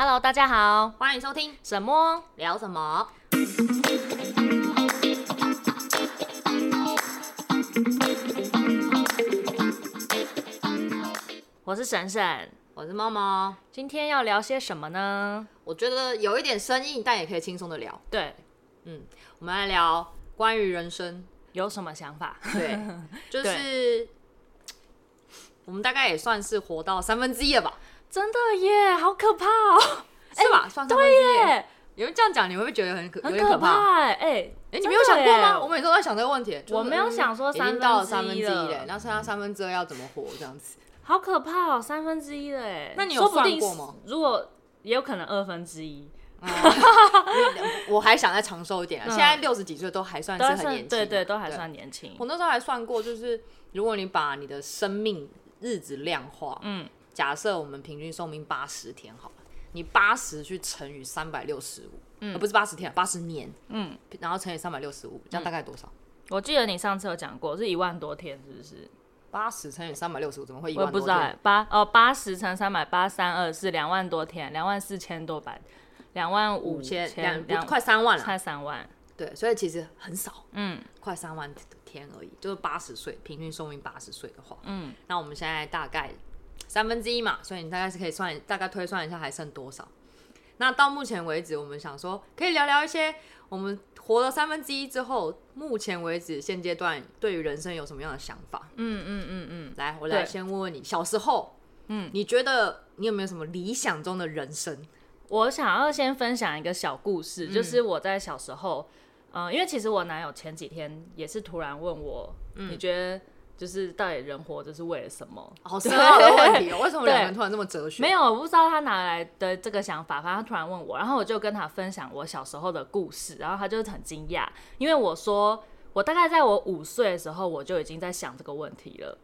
Hello，大家好，欢迎收听什么聊什么。我是婶婶，我是猫猫。今天要聊些什么呢？我觉得有一点生硬，但也可以轻松的聊。对，嗯，我们来聊关于人生有什么想法？对，就是我们大概也算是活到三分之一了吧。真的耶，好可怕哦！是吧？欸、算三分之一耶。有人这样讲，你会不会觉得很可很可怕？哎哎、你没有想过吗？我每次都在想这个问题。我没有想说三到了三分之一了，那剩下三分之二要怎么活？这样子，好可怕哦！三分之一了，哎，那你有算过吗？如果也有可能二分之一。嗯、我还想再长寿一点、啊嗯，现在六十几岁都还算是很年轻、啊，对对，都还算年轻。我那时候还算过，就是如果你把你的生命日子量化，嗯。假设我们平均寿命八十天好了，你八十去乘以三百六十五，嗯不是八十天，八十年，嗯，然后乘以三百六十五，这样大概多少？我记得你上次有讲过，是一万多天，是不是？八十乘以三百六十五，怎么会一万多天？我不知道、欸，八哦，八十乘三百八三二是两万多天，两万四千多百，两万五千两两快三万了，快三万，对，所以其实很少，嗯，快三万天而已，就是八十岁平均寿命八十岁的话，嗯，那我们现在大概。三分之一嘛，所以你大概是可以算，大概推算一下还剩多少。那到目前为止，我们想说可以聊聊一些我们活了三分之一之后，目前为止现阶段对于人生有什么样的想法？嗯嗯嗯嗯。来，我来先问问你，小时候，嗯，你觉得你有没有什么理想中的人生？我想要先分享一个小故事，嗯、就是我在小时候，嗯、呃，因为其实我男友前几天也是突然问我，嗯、你觉得？就是到底人活着是为了什么？好深奥的问题哦！为什么两个人突然这么哲学？没有，我不知道他哪来的这个想法。反正他突然问我，然后我就跟他分享我小时候的故事，然后他就很惊讶，因为我说我大概在我五岁的时候，我就已经在想这个问题了。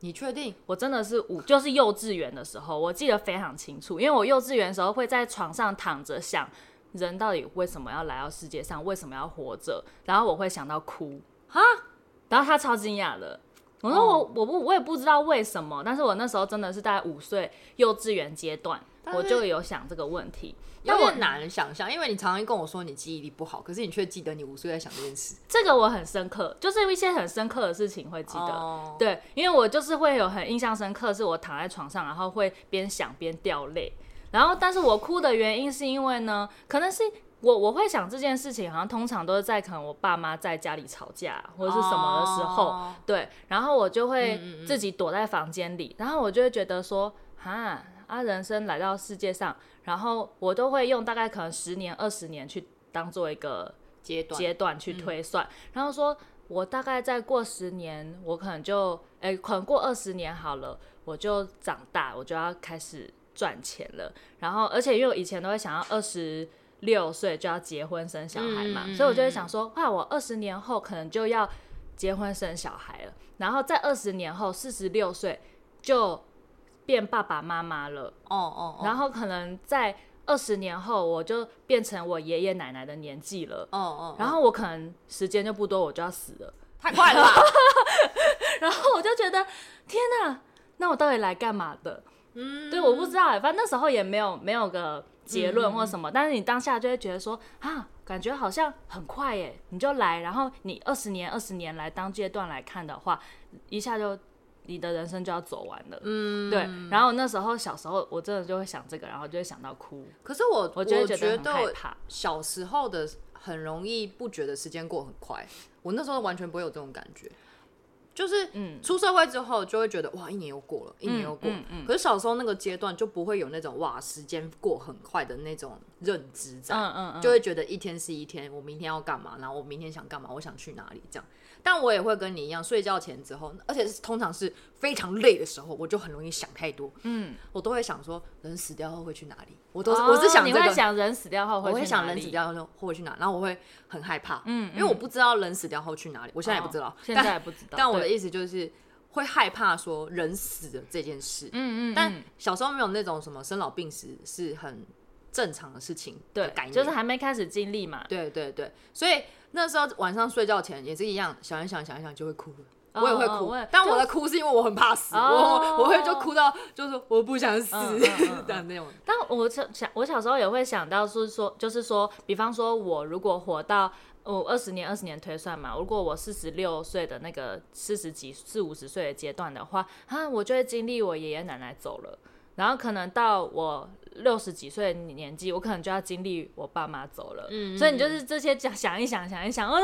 你确定？我真的是五，就是幼稚园的时候，我记得非常清楚，因为我幼稚园的时候会在床上躺着想，人到底为什么要来到世界上，为什么要活着，然后我会想到哭哈，然后他超惊讶的。我说我我不我也不知道为什么，但是我那时候真的是在五岁幼稚园阶段，我就有想这个问题，有点难想象，因为你常常跟我说你记忆力不好，可是你却记得你五岁在想这件事。这个我很深刻，就是一些很深刻的事情会记得，对，因为我就是会有很印象深刻，是我躺在床上，然后会边想边掉泪，然后但是我哭的原因是因为呢，可能是。我我会想这件事情，好像通常都是在可能我爸妈在家里吵架或者是什么的时候，oh. 对，然后我就会自己躲在房间里，嗯嗯嗯，然后我就会觉得说，哈啊，人生来到世界上，然后我都会用大概可能十年、二十年去当做一个阶段阶段去推算，嗯，然后说我大概再过十年，我可能就哎，可能过二十年好了，我就长大，我就要开始赚钱了，然后而且因为我以前都会想要二十。六岁就要结婚生小孩嘛，嗯、所以我就会想说，哇，我二十年后可能就要结婚生小孩了，然后在二十年后四十六岁就变爸爸妈妈了，哦哦，哦，然后可能在二十年后我就变成我爷爷奶奶的年纪了，哦哦，然后我可能时间就不多，我就要死了，太快了吧，然后我就觉得天哪，那我到底来干嘛的？嗯，对，我不知道，反正那时候也没有没有个。结论或什么，但是你当下就会觉得说啊，感觉好像很快耶，你就来，然后你二十年、二十年来当阶段来看的话，一下就你的人生就要走完了。嗯，对。然后那时候小时候，我真的就会想这个，然后就会想到哭。可是我我觉得觉得很害怕，小时候的很容易不觉得时间过很快，我那时候完全不会有这种感觉。就是，嗯，出社会之后就会觉得哇，一年又过了，一年又过。嗯嗯、可是小时候那个阶段就不会有那种哇，时间过很快的那种认知在，嗯嗯嗯、就会觉得一天是一天，我明天要干嘛，然后我明天想干嘛，我想去哪里这样。但我也会跟你一样，睡觉前之后，而且是通常是非常累的时候，我就很容易想太多。嗯，我都会想说，人死掉后会去哪里？我都是、哦、我是想这个，你会想人死掉后会去哪里？我会想人死掉后会去哪？然后我会很害怕，嗯，因为我不知道人死掉后去哪里，我现在也不知道，哦、现在也不知道。但我的意思就是会害怕说人死的这件事。嗯嗯。但小时候没有那种什么生老病死是很正常的事情的概念，就是还没开始经历嘛。对对对，所以。那时候晚上睡觉前也是一样，想一想，想一想就会哭了。我也会哭，但我的哭是因为我很怕死，我我会就哭到就是我不想死 这样那种。但我想我小时候也会想到是说，就是说，比方说我如果活到我二十年二十年推算嘛，如果我四十六岁的那个四十几四五十岁的阶段的话，啊，我就会经历我爷爷奶奶走了，然后可能到我。六十几岁的年纪，我可能就要经历我爸妈走了，嗯，所以你就是这些想想一想，想一想，哦，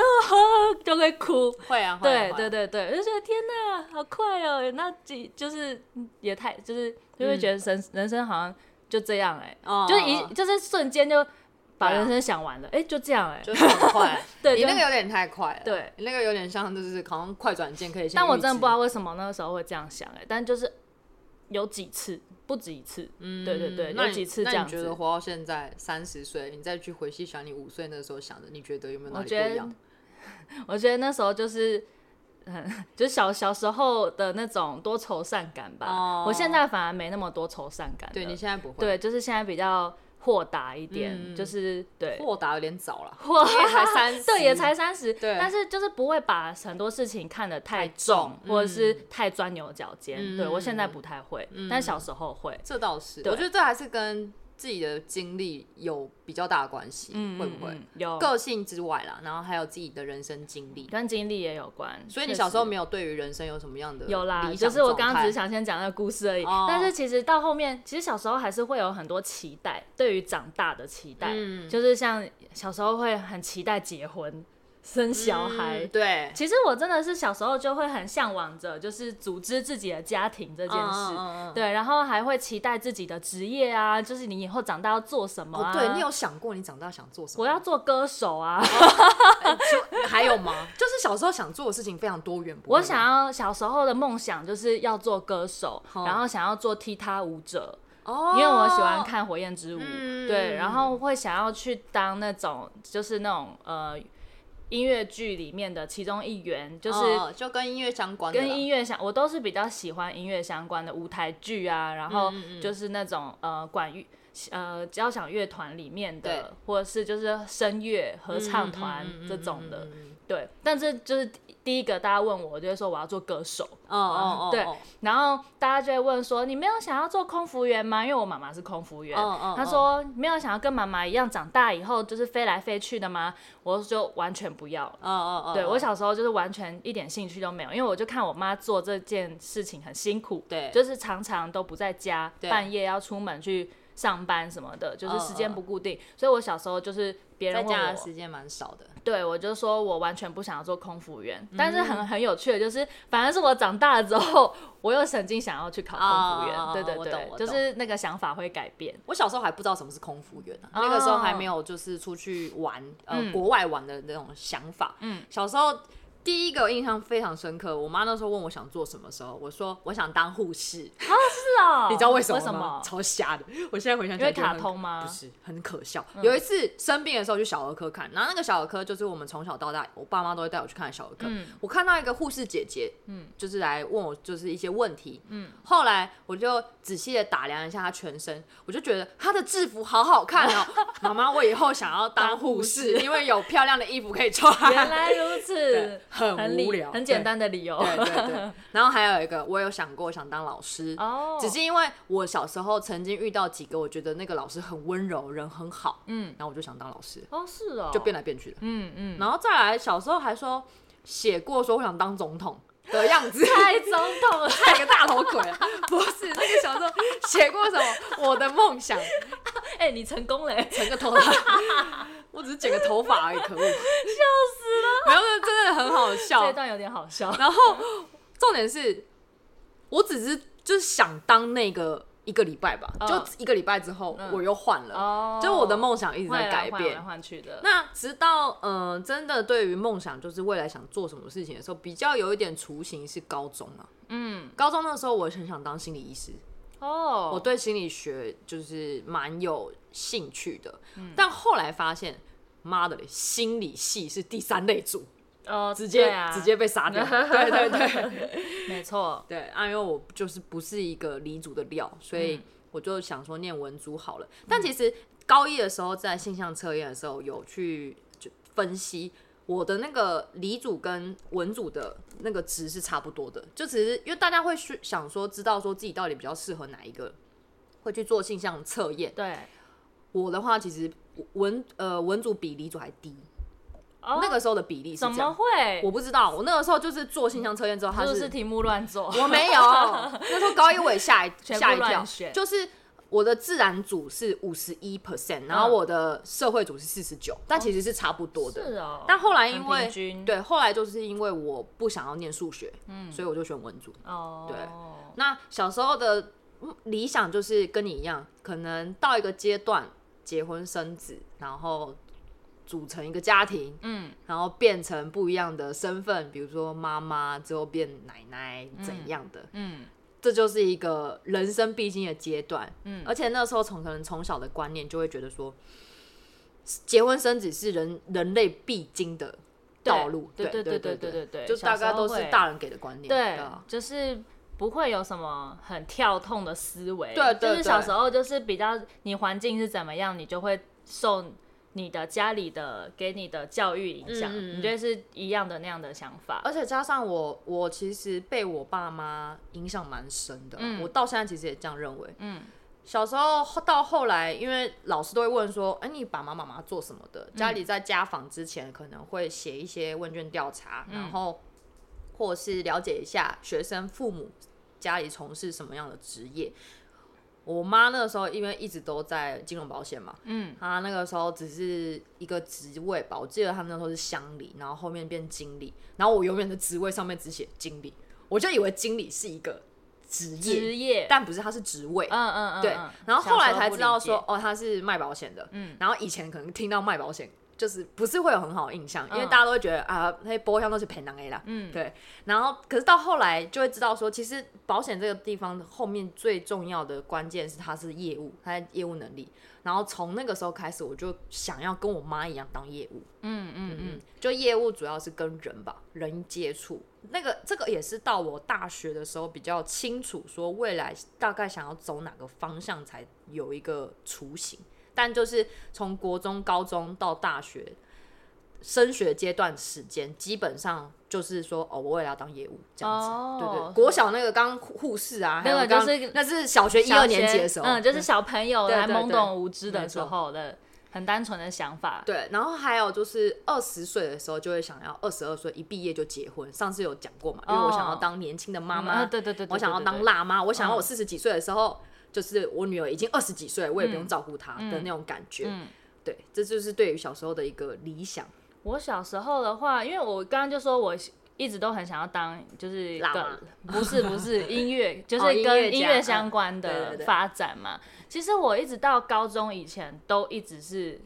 就会哭，会啊，对对对对，就觉得天哪，好快哦，那几就是也太就是就会觉得人人生好像就这样哎，就是一就是瞬间就把人生想完了，哎，就这样哎，就是很快，对，你那个有点太快了，对，你那个有点像就是好像快转键可以，但我真的不知道为什么那个时候会这样想哎，但就是有几次。不止一次，嗯，对对对，有几次这样子。那你觉得活到现在三十岁，你再去回细想你五岁那时候想的，你觉得有没有哪里不一样？我觉得那时候就是，嗯，就是小小时候的那种多愁善感吧。哦，我现在反而没那么多愁善感。对，你现在不会。对，就是现在比较。豁达一点，嗯、就是对，豁达有点早了，豁 也才三十，对，也才三十，对，但是就是不会把很多事情看得太重，太重或者是太钻牛角尖。嗯、对我现在不太会，嗯、但小时候会。这倒是，我觉得这还是跟。自己的经历有比较大的关系，嗯、会不会有个性之外啦？然后还有自己的人生经历，跟经历也有关。所以你小时候没有对于人生有什么样的有啦？就是我刚刚只是想先讲那个故事而已。哦、但是其实到后面，其实小时候还是会有很多期待，对于长大的期待，嗯、就是像小时候会很期待结婚。生小孩，嗯、对，其实我真的是小时候就会很向往着，就是组织自己的家庭这件事，嗯嗯嗯、对，然后还会期待自己的职业啊，就是你以后长大要做什么、啊。哦、对，你有想过你长大想做什么？我要做歌手啊，还有吗？就是小时候想做的事情非常多元。我想要小时候的梦想就是要做歌手，哦、然后想要做踢踏舞者，哦，因为我喜欢看火焰之舞，嗯、对，然后会想要去当那种，就是那种呃。音乐剧里面的其中一员，就是、哦、就跟音乐相关的，跟音乐相，我都是比较喜欢音乐相关的舞台剧啊，然后就是那种呃管乐呃交响乐团里面的，或者是就是声乐合唱团这种的，对，但是就是。第一个，大家问我，我就会说我要做歌手。哦哦哦，对。然后大家就会问说，你没有想要做空服员吗？因为我妈妈是空服员。哦哦。他说没有想要跟妈妈一样，长大以后就是飞来飞去的吗？我就完全不要。哦哦哦。对，我小时候就是完全一点兴趣都没有，因为我就看我妈做这件事情很辛苦。对。就是常常都不在家，半夜要出门去上班什么的，就是时间不固定。所以我小时候就是别人，在家的时间蛮少的。对，我就说我完全不想要做空服员，但是很很有趣的，就是反而是我长大了之后，我又曾经想要去考空服员。对对对，就是那个想法会改变。我小时候还不知道什么是空服员，那个时候还没有就是出去玩呃国外玩的那种想法。嗯，小时候。第一个印象非常深刻，我妈那时候问我想做什么时候，我说我想当护士。啊，是哦，你知道为什么吗？超瞎的。我现在回想起来，因为卡通吗？不是，很可笑。嗯、有一次生病的时候去小儿科看，然后那个小儿科就是我们从小到大，我爸妈都会带我去看小儿科。嗯、我看到一个护士姐姐，嗯，就是来问我就是一些问题。嗯，后来我就仔细的打量一下她全身，我就觉得她的制服好好看哦。妈妈，我以后想要当护士，因为有漂亮的衣服可以穿。原来如此。很无聊，很简单的理由。对对对。然后还有一个，我有想过想当老师，哦，只是因为我小时候曾经遇到几个，我觉得那个老师很温柔，人很好，嗯，然后我就想当老师。哦，是哦，就变来变去的，嗯嗯。然后再来，小时候还说写过说我想当总统的样子，太总统了，太个大头鬼了。不是那个小时候写过什么？我的梦想。哎，你成功了，成个头发。我只是剪个头发而已，可恶，笑死了。没有真的很好笑，这段有点好笑。然后重点是，我只是就是想当那个一个礼拜吧，就一个礼拜之后我又换了，就我的梦想一直在改变，换去的。那直到嗯，真的对于梦想就是未来想做什么事情的时候，比较有一点雏形是高中啊。嗯，高中那时候我很想当心理医师。哦，我对心理学就是蛮有兴趣的，但后来发现。妈的嘞！心理系是第三类组，哦，直接直接被杀掉。对对对，没错。对啊，因为我就是不是一个理组的料，所以我就想说念文组好了。但其实高一的时候在性向测验的时候有去就分析，我的那个理组跟文组的那个值是差不多的，就只是因为大家会去想说，知道说自己到底比较适合哪一个，会去做性向测验。对，我的话其实文呃文组比理组还低。Oh, 那个时候的比例是怎么会？我不知道。我那个时候就是做性向测验之后，他是题目乱做。我没有，那时候高一我也吓一 吓一跳。就是我的自然组是五十一 percent，然后我的社会组是四十九，但其实是差不多的。是哦。但后来因为对，后来就是因为我不想要念数学，嗯，所以我就选文组。哦。对。那小时候的理想就是跟你一样，可能到一个阶段结婚生子，然后。组成一个家庭，嗯，然后变成不一样的身份，比如说妈妈之后变奶奶怎样的，嗯，嗯，这就是一个人生必经的阶段，嗯，而且那时候从可能从小的观念就会觉得说，结婚生子是人人类必经的道路，对对对对对对对，就大概都是大人给的观念，对，就是不会有什么很跳痛的思维，对，就是小时候就是比较你环境是怎么样，你就会受。你的家里的给你的教育影响，嗯、你觉得是一样的那样的想法？而且加上我，我其实被我爸妈影响蛮深的。嗯、我到现在其实也这样认为。嗯，小时候到后来，因为老师都会问说：“哎、欸，你爸妈妈妈做什么的？”家里在家访之前可能会写一些问卷调查，嗯、然后或是了解一下学生父母家里从事什么样的职业。我妈那个时候因为一直都在金融保险嘛，嗯，她那个时候只是一个职位吧，我记得她那时候是乡里，然后后面变经理，然后我永远的职位上面只写经理，我就以为经理是一个职业，职业，但不是，她是职位，嗯嗯嗯，对，然后后来才知道说，哦，他是卖保险的，嗯，然后以前可能听到卖保险。就是不是会有很好的印象，因为大家都会觉得、嗯、啊，那些波箱都是骗人的啦。嗯，对。然后，可是到后来就会知道说，其实保险这个地方后面最重要的关键是它是业务，它的业务能力。然后从那个时候开始，我就想要跟我妈一样当业务。嗯嗯嗯，就业务主要是跟人吧，人接触。那个这个也是到我大学的时候比较清楚，说未来大概想要走哪个方向才有一个雏形。但就是从国中、高中到大学升学阶段时间，基本上就是说，哦，我也要当业务这样子。哦、对，对对，国小那个刚护士啊，那个就是那是小学一二年级的时候，嗯，就是小朋友还懵懂无知的时候的很单纯的想法。对，然后还有就是二十岁的时候就会想要二十二岁一毕业就结婚。上次有讲过嘛？因为我想要当年轻的妈妈，对对对，我想要当辣妈，我想要我四十几岁的时候。就是我女儿已经二十几岁，我也不用照顾她的那种感觉。嗯嗯、对，这就是对于小时候的一个理想。我小时候的话，因为我刚刚就说我一直都很想要当，就是个不是不是音乐，就是跟音乐相关的发展嘛。其实我一直到高中以前都一直是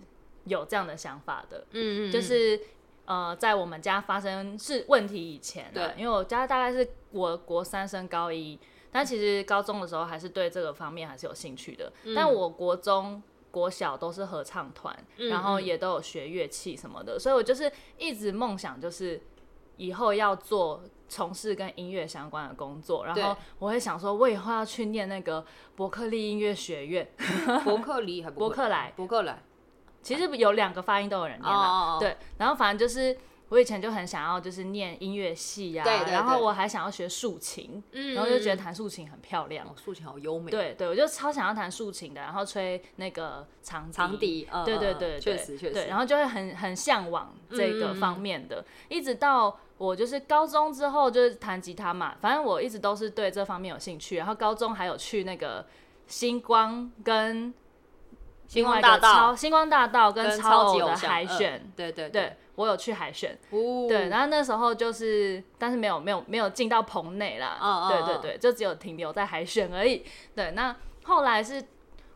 有这样的想法的。嗯嗯，就是呃，在我们家发生是问题以前、啊，对，因为我家大概是我国三升高一。但其实高中的时候还是对这个方面还是有兴趣的。嗯、但我国中、国小都是合唱团，嗯、然后也都有学乐器什么的，所以我就是一直梦想就是以后要做从事跟音乐相关的工作。然后我会想说，我以后要去念那个伯克利音乐学院，伯克利还伯克莱，伯克莱，其实有两个发音都有人念了，对。然后反正就是。我以前就很想要，就是念音乐系呀，然后我还想要学竖琴，然后就觉得弹竖琴很漂亮，竖琴好优美。对对，我就超想要弹竖琴的，然后吹那个长长笛，对对对，确实确实，然后就会很很向往这个方面的，一直到我就是高中之后就是弹吉他嘛，反正我一直都是对这方面有兴趣，然后高中还有去那个星光跟星光大道、星光大道跟超偶的海选，对对对。我有去海选，哦、对，然后那时候就是，但是没有没有没有进到棚内啦，哦、对对对，就只有停留在海选而已。对，那后来是，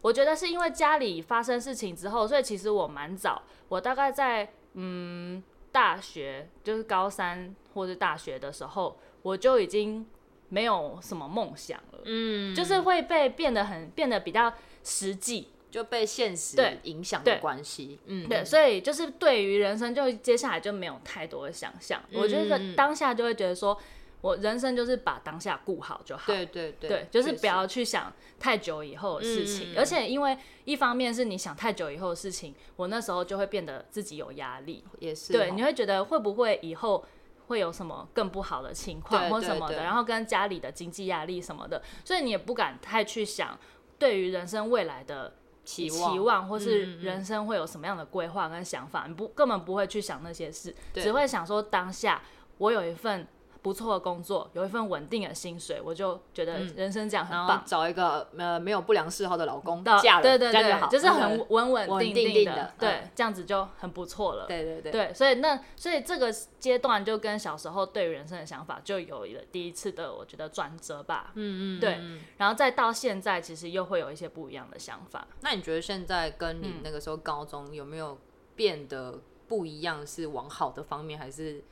我觉得是因为家里发生事情之后，所以其实我蛮早，我大概在嗯大学，就是高三或者大学的时候，我就已经没有什么梦想了，嗯，就是会被变得很变得比较实际。就被现实影响的关系，嗯，对，所以就是对于人生，就接下来就没有太多的想象。嗯、我觉得当下就会觉得说，我人生就是把当下顾好就好。对对对，对，就是不要去想太久以后的事情。嗯、而且因为一方面是你想太久以后的事情，我那时候就会变得自己有压力。也是。对，你会觉得会不会以后会有什么更不好的情况或什么的，然后跟家里的经济压力什么的，所以你也不敢太去想对于人生未来的。期望，期望或是人生会有什么样的规划跟想法，嗯嗯，你不根本不会去想那些事，只会想说当下我有一份不错的工作，有一份稳定的薪水，我就觉得人生这样很棒。找一个呃没有不良嗜好的老公，嫁了，对对对，就，就是很稳稳稳定定的，对，这样子就很不错了。对对对，对，所以那所以这个阶段就跟小时候对于人生的想法就有了第一次的我觉得转折吧。嗯嗯，对，然后再到现在，其实又会有一些不一样的想法。那你觉得现在跟你那个时候高中有没有变得不一样？是往好的方面，还是？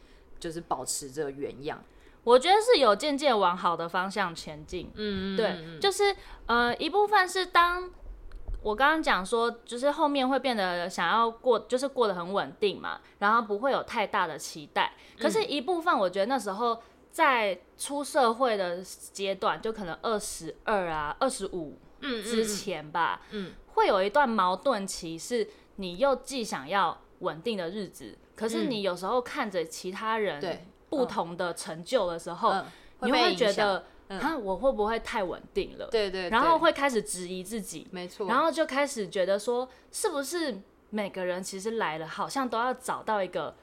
就是保持着原样，我觉得是有渐渐往好的方向前进。嗯，对，就是呃一部分是当我刚刚讲说，就是后面会变得想要过，就是过得很稳定嘛，然后不会有太大的期待。可是，一部分我觉得那时候在出社会的阶段，就可能二十二啊、二十五之前吧，嗯，会有一段矛盾期，是你又既想要稳定的日子。可是你有时候看着其他人不同的成就的时候，嗯、你会觉得啊，嗯、我会不会太稳定了？对，对对，然后会开始质疑自己，没错，然后就开始觉得说，是不是每个人其实来了，好像都要找到一个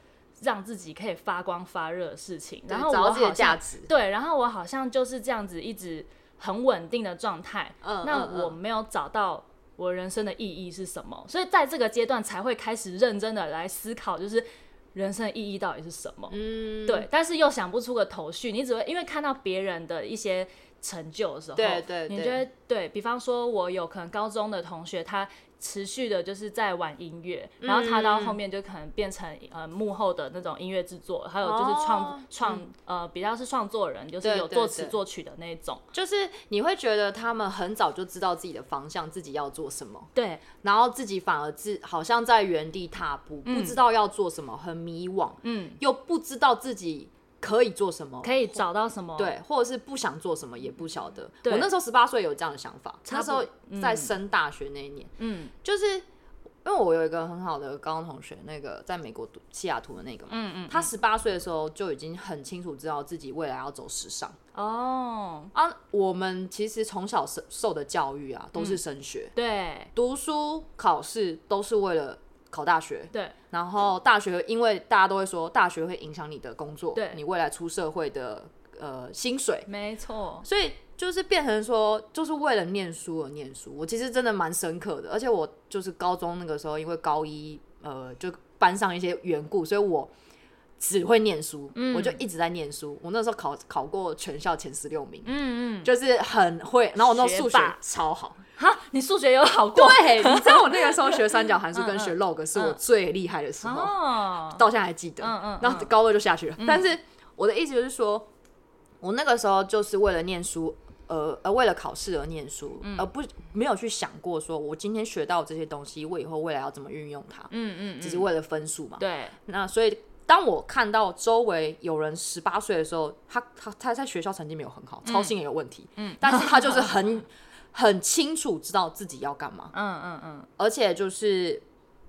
让自己可以发光发热的事情，然后我好像对，然后我好像就是这样子一直很稳定的状态，嗯，那我没有找到。我人生的意义是什么？所以在这个阶段才会开始认真的来思考，就是人生的意义到底是什么？嗯，对。但是又想不出个头绪，你只会因为看到别人的一些成就的时候，对对对，你觉得对，比方说，我有可能高中的同学他。持续的就是在玩音乐，然后他到后面就可能变成呃幕后的那种音乐制作，还有就是创创、哦、呃比较是创作人，就是有作词作曲的那种。就是你会觉得他们很早就知道自己的方向，自己要做什么。对，然后自己反而自好像在原地踏步，不知道要做什么，很迷惘。嗯，又不知道自己。可以做什么？可以找到什么？对，或者是不想做什么也不晓得。我那时候十八岁有这样的想法，那时候在升大学那一年，嗯，就是因为我有一个很好的高中同学，那个在美国读西雅图的那个嘛，嗯，嗯嗯，他十八岁的时候就已经很清楚知道自己未来要走时尚。哦，啊，我们其实从小受受的教育啊，都是升学，嗯、对，读书考试都是为了。考大学，对，然后大学，因为大家都会说大学会影响你的工作，对，你未来出社会的呃薪水，没错，所以就是变成说，就是为了念书而念书。我其实真的蛮深刻的，而且我就是高中那个时候，因为高一呃就班上一些缘故，所以我只会念书，嗯，我就一直在念书。我那时候考考过全校前十六名，嗯嗯，就是很会，然后我那数学超好。哈，你数学有好过？对，你知道我那个时候学三角函数跟学 log 是我最厉害的时候，嗯嗯、到现在还记得。嗯嗯，然后高二就下去了。嗯、但是我的意思就是说，我那个时候就是为了念书，呃呃，为了考试而念书，嗯、而不没有去想过说我今天学到这些东西，我以后未来要怎么运用它。嗯嗯，只是为了分数嘛。对。那所以当我看到周围有人十八岁的时候，他他他在学校成绩没有很好，操心也有问题。嗯。但是他就是很。很清楚知道自己要干嘛，嗯嗯嗯，而且就是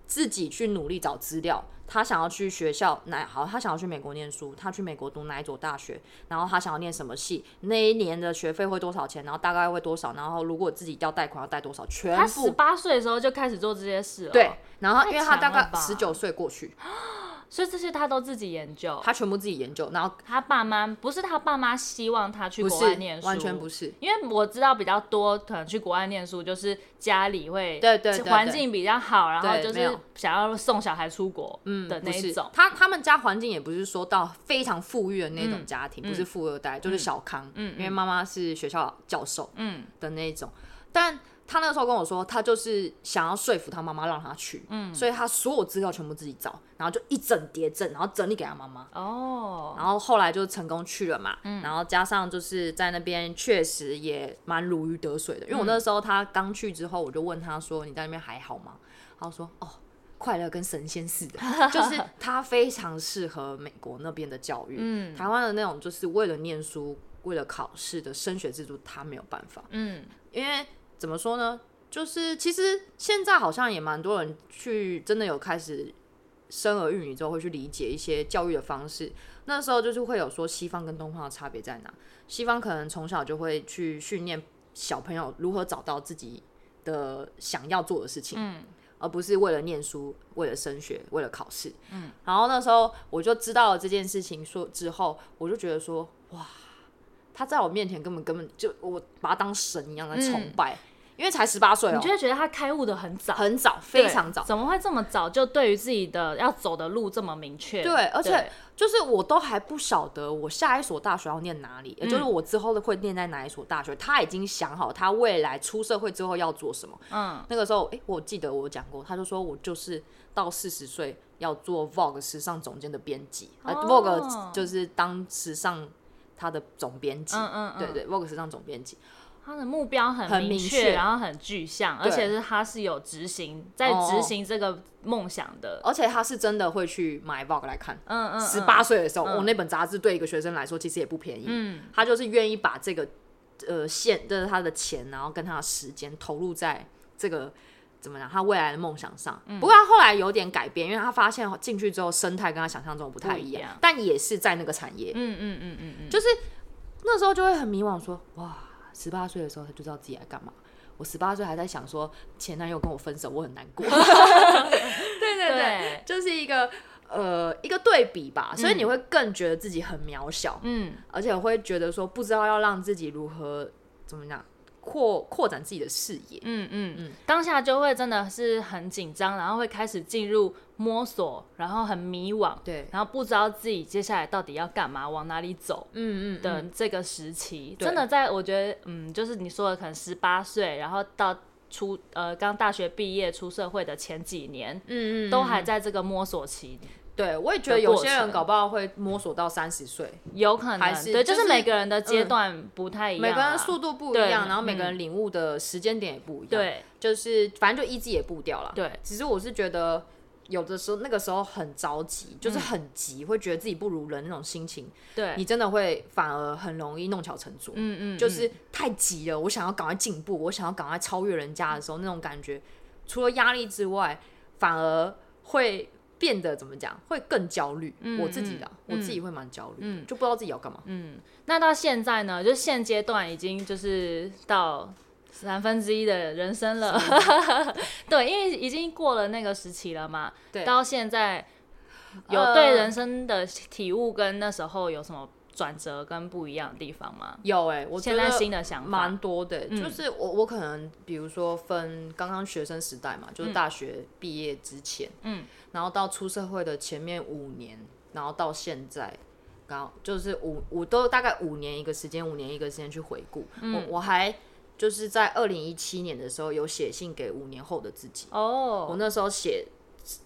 自己去努力找资料。他想要去学校哪好？他想要去美国念书，他去美国读哪一所大学？然后他想要念什么系？那一年的学费会多少钱？然后大概会多少？然后如果自己要贷款要贷多少？全部。他十八岁的时候就开始做这些事了。对，然后因为他大概十九岁过去。所以这些他都自己研究，他全部自己研究，然后他爸妈不是他爸妈希望他去国外念书，完全不是。因为我知道比较多可能去国外念书，就是家里会对对环境比较好，然后就是想要送小孩出国的那一种。他他们家环境也不是说到非常富裕的那种家庭，不是富二代，就是小康。嗯，因为妈妈是学校教授，嗯的那种，但。他那个时候跟我说，他就是想要说服他妈妈让他去，嗯，所以他所有资料全部自己找，然后就一整叠整，然后整理给他妈妈。哦，然后后来就成功去了嘛，嗯，然后加上就是在那边确实也蛮如鱼得水的，因为我那时候他刚去之后，我就问他说：“你在那边还好吗？”他说：“哦，快乐跟神仙似的，就是他非常适合美国那边的教育。嗯，台湾的那种就是为了念书、为了考试的升学制度，他没有办法。嗯，因为怎么说呢？就是其实现在好像也蛮多人去真的有开始生儿育女之后会去理解一些教育的方式。那时候就是会有说西方跟东方的差别在哪？西方可能从小就会去训练小朋友如何找到自己的想要做的事情，嗯，而不是为了念书、为了升学、为了考试，嗯。然后那时候我就知道了这件事情，说之后我就觉得说，哇，他在我面前根本根本就我把他当神一样的崇拜。嗯因为才十八岁哦，你就会觉得他开悟的很早，很早，非常早。怎么会这么早就对于自己的要走的路这么明确？对，而且就是我都还不晓得我下一所大学要念哪里，也就是我之后的会念在哪一所大学，他已经想好他未来出社会之后要做什么。嗯，那个时候，哎，我记得我讲过，他就说我就是到四十岁要做 Vogue 时尚总监的编辑，呃，Vogue 就是当时尚他的总编辑，嗯嗯，对对，Vogue 时尚总编辑。他的目标很明确，然后很具象，而且是他是有执行，在执行这个梦想的，而且他是真的会去买 Vogue 来看。嗯嗯，十八岁的时候，我那本杂志对一个学生来说其实也不便宜。嗯，他就是愿意把这个呃现，就是他的钱，然后跟他的时间投入在这个怎么讲，他未来的梦想上。嗯不过他后来有点改变，因为他发现进去之后生态跟他想象中不太一样，但也是在那个产业。嗯嗯嗯嗯嗯，就是那时候就会很迷惘，说哇。十八岁的时候，他就知道自己来干嘛。我十八岁还在想说，前男友跟我分手，我很难过。对 对对，对就是一个呃一个对比吧，所以你会更觉得自己很渺小，嗯，而且会觉得说不知道要让自己如何怎么样。扩扩展自己的视野，嗯嗯嗯，当下就会真的是很紧张，然后会开始进入摸索，然后很迷惘，对，然后不知道自己接下来到底要干嘛，往哪里走，嗯嗯的这个时期，真的在我觉得，嗯，就是你说的可能十八岁，然后到出呃刚大学毕业出社会的前几年，嗯嗯，都还在这个摸索期。对，我也觉得有些人搞不好会摸索到三十岁，有可能还是对，就是每个人的阶段不太一样，每个人速度不一样，然后每个人领悟的时间点也不一样，对，就是反正就依自己的步调了。对，其实我是觉得有的时候那个时候很着急，就是很急，会觉得自己不如人那种心情，对，你真的会反而很容易弄巧成拙，嗯嗯，就是太急了，我想要赶快进步，我想要赶快超越人家的时候，那种感觉，除了压力之外，反而会。变得怎么讲，会更焦虑。嗯、我自己的，嗯、我自己会蛮焦虑，嗯，就不知道自己要干嘛。嗯，那到现在呢？就现阶段已经就是到三分之一的人生了。对，因为已经过了那个时期了嘛。对。到现在有对人生的体悟，跟那时候有什么转折跟不一样的地方吗？有哎、欸，我现在新的想法蛮多的。嗯、就是我我可能比如说分刚刚学生时代嘛，就是大学毕业之前，嗯。然后到出社会的前面五年，然后到现在，刚就是五五都大概五年一个时间，五年一个时间去回顾。嗯、我我还就是在二零一七年的时候有写信给五年后的自己。哦，我那时候写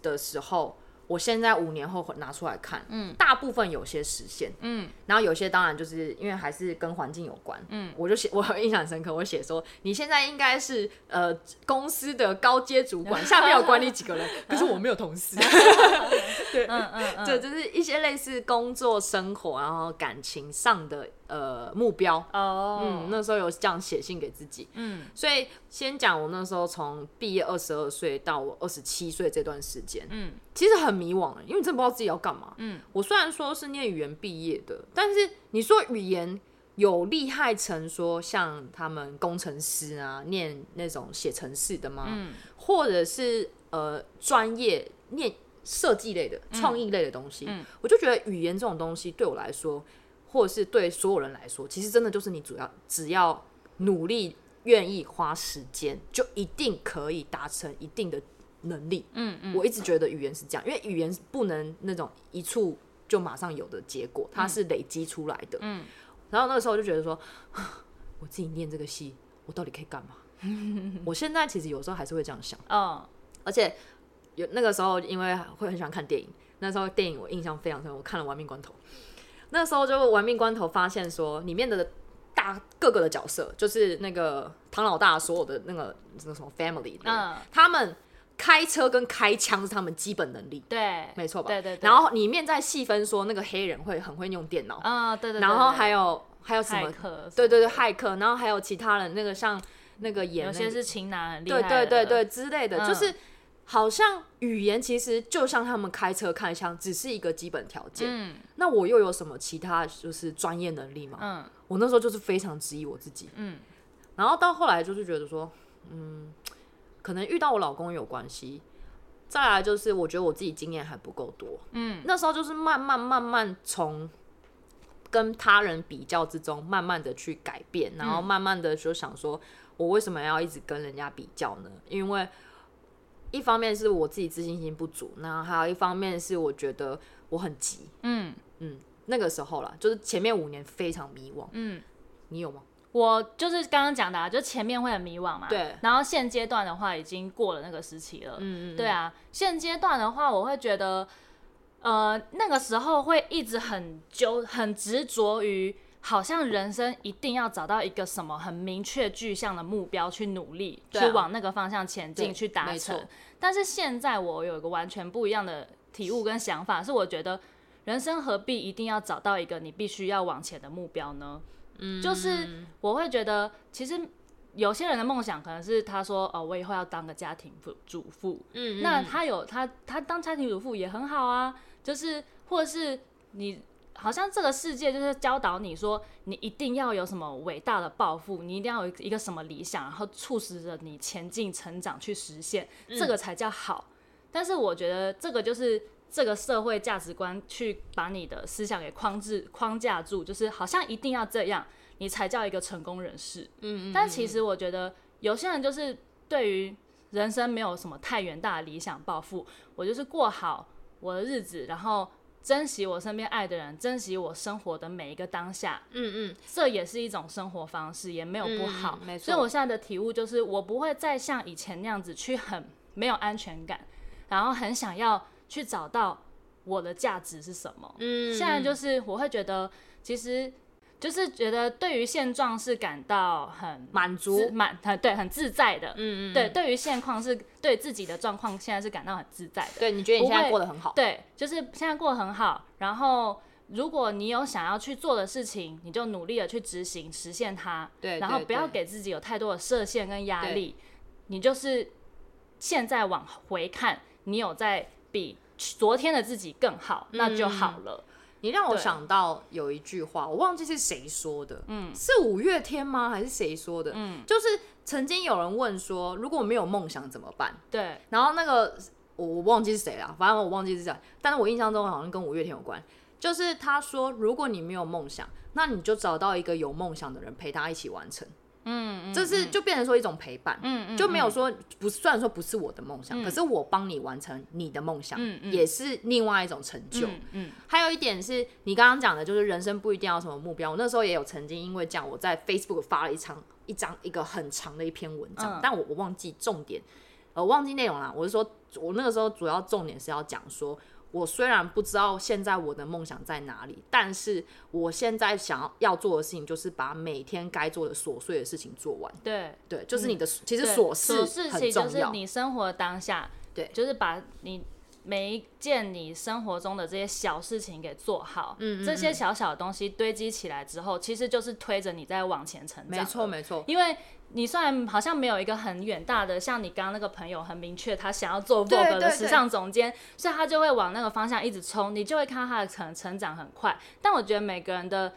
的时候。我现在五年后拿出来看，嗯，大部分有些实现，嗯，然后有些当然就是因为还是跟环境有关，嗯，我就写，我很印象深刻，我写说你现在应该是呃公司的高阶主管，下面有管理几个人，可是我没有同事 对，嗯嗯，对，就是一些类似工作、生活，然后感情上的。呃，目标。哦，嗯，那时候有这样写信给自己，嗯，所以先讲我那时候从毕业二十二岁到我二十七岁这段时间，嗯，其实很迷惘，因为真的不知道自己要干嘛，嗯，我虽然说是念语言毕业的，但是你说语言有厉害成说像他们工程师啊，念那种写程式的吗？嗯，或者是呃专业念设计类的、创意类的东西，嗯，我就觉得语言这种东西对我来说。或者是对所有人来说，其实真的就是你主要只要努力、愿意花时间，就一定可以达成一定的能力。嗯嗯，我一直觉得语言是这样，因为语言不能那种一触就马上有的结果，它是累积出来的。嗯，然后那个时候就觉得说，我自己念这个戏，我到底可以干嘛？我现在其实有时候还是会这样想。嗯，而且有那个时候，因为会很喜欢看电影，那时候电影我印象非常深，我看了《亡命关头》。那时候就玩命关头发现说，里面的大各个的角色，就是那个唐老大所有的那个那个什么 family，嗯，他们开车跟开枪是他们基本能力，对，没错吧？对对对。然后里面再细分说，那个黑人会很会用电脑啊，对对。然后还有还有什么？对对对，骇客。然后还有其他人，那个像那个演，有些是情男很厉害，对对对对之类的，就是好像语言其实就像他们开车开枪，只是一个基本条件。嗯。那我又有什么其他就是专业能力吗？嗯。我那时候就是非常质疑我自己。嗯。然后到后来就是觉得说，嗯。可能遇到我老公有关系，再来就是我觉得我自己经验还不够多，嗯，那时候就是慢慢慢慢从跟他人比较之中，慢慢的去改变，然后慢慢的就想说，我为什么要一直跟人家比较呢？因为一方面是我自己自信心不足，那还有一方面是我觉得我很急，嗯嗯，那个时候啦，就是前面五年非常迷惘，嗯，你有吗？我就是刚刚讲的，啊，就前面会很迷惘嘛。对。然后现阶段的话，已经过了那个时期了。嗯嗯。对啊，现阶段的话，我会觉得，呃，那个时候会一直很纠、很执着于，好像人生一定要找到一个什么很明确具象的目标去努力，啊，去往那个方向前进，去达成。但是现在我有一个完全不一样的体悟跟想法，是我觉得，人生何必一定要找到一个你必须要往前的目标呢？嗯就是我会觉得，其实有些人的梦想可能是他说，哦，我以后要当个家庭主妇。嗯，那他有他他当家庭主妇也很好啊。就是或者是你好像这个世界就是教导你说，你一定要有什么伟大的抱负，你一定要有一个什么理想，然后促使着你前进成长去实现，这个才叫好。但是我觉得这个就是。这个社会价值观去把你的思想给框制、框架住，就是好像一定要这样，你才叫一个成功人士。嗯，嗯，嗯，但其实我觉得有些人就是对于人生没有什么太远大的理想抱负，我就是过好我的日子，然后珍惜我身边爱的人，珍惜我生活的每一个当下。嗯嗯，这也是一种生活方式，也没有不好。嗯，没错。所以我现在的体悟就是，我不会再像以前那样子去很没有安全感，然后很想要。去找到我的价值是什么？嗯，现在就是我会觉得，其实就是觉得对于现状是感到很满足、满很对、很自在的。嗯嗯，对，对于现况是对自己的状况现在是感到很自在的。对，你觉得你现在过得很好？对，就是现在过得很好。然后，如果你有想要去做的事情，你就努力的去执行、实现它。对，然后不要给自己有太多的设限跟压力。你就是现在往回看，你有在比昨天的自己更好，那就好了。嗯、你让我想到有一句话，我忘记是谁说的，嗯，是五月天吗？还是谁说的？嗯，就是曾经有人问说，如果没有梦想怎么办？对，然后那个我我忘记是谁了，反正我忘记是谁，但是我印象中好像跟五月天有关。就是他说，如果你没有梦想，那你就找到一个有梦想的人陪他一起完成。嗯，这是就变成说一种陪伴，嗯，就没有说不，虽然说不是我的梦想，可是我帮你完成你的梦想，嗯，也是另外一种成就，嗯，还有一点是你刚刚讲的，就是人生不一定要什么目标。我那时候也有曾经因为这样，我在 Facebook 发了一场一张一个很长的一篇文章，但我我忘记重点，呃，忘记内容了。我是说我那个时候主要重点是要讲说。我虽然不知道现在我的梦想在哪里，但是我现在想要要做的事情就是把每天该做的琐碎的事情做完。对对，就是你的、嗯、其实琐事琐事很重要，就是你生活当下，对，就是把你每一件你生活中的这些小事情给做好。嗯，嗯，嗯，这些小小的东西堆积起来之后，其实就是推着你在往前成长。没错没错，因为。你虽然好像没有一个很远大的，像你刚刚那个朋友很明确，他想要做 Vogue 的时尚总监，所以他就会往那个方向一直冲，你就会看到他的成成长很快。但我觉得每个人的。